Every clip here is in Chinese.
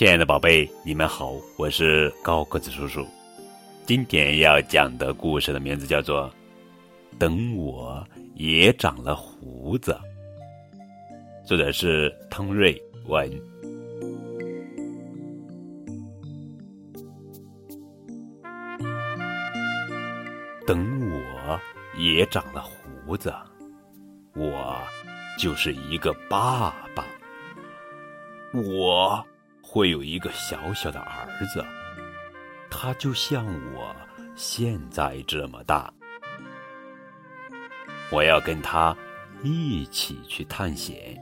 亲爱的宝贝，你们好，我是高个子叔叔。今天要讲的故事的名字叫做《等我也长了胡子》，作者是汤瑞文。等我也长了胡子，我就是一个爸爸。我会有一个小小的儿子，他就像我现在这么大。我要跟他一起去探险，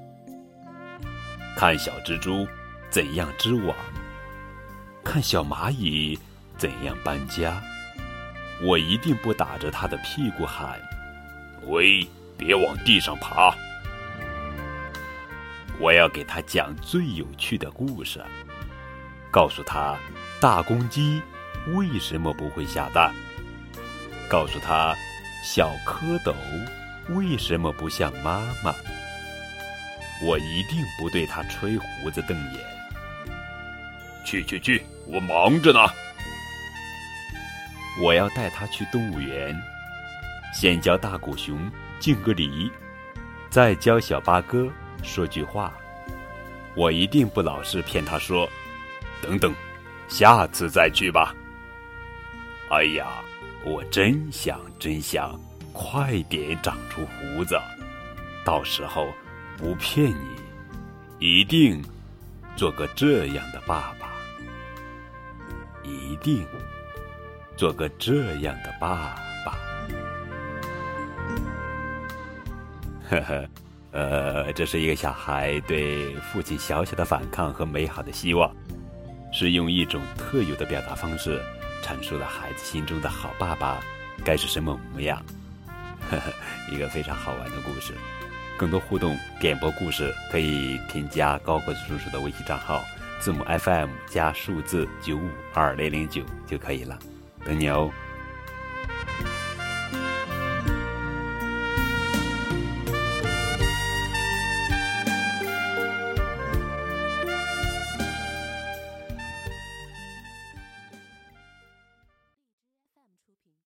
看小蜘蛛怎样织网，看小蚂蚁怎样搬家。我一定不打着他的屁股喊：“喂，别往地上爬！”我要给他讲最有趣的故事，告诉他大公鸡为什么不会下蛋，告诉他小蝌蚪为什么不像妈妈。我一定不对他吹胡子瞪眼。去去去，我忙着呢。我要带他去动物园，先教大狗熊敬个礼，再教小八哥。说句话，我一定不老是骗他说，等等，下次再去吧。哎呀，我真想真想，快点长出胡子，到时候不骗你，一定做个这样的爸爸，一定做个这样的爸爸。呵呵。呃，这是一个小孩对父亲小小的反抗和美好的希望，是用一种特有的表达方式阐述了孩子心中的好爸爸该是什么模样。呵呵，一个非常好玩的故事。更多互动点播故事，可以添加高个子叔叔的微信账号，字母 FM 加数字九五二零零九就可以了。等你哦。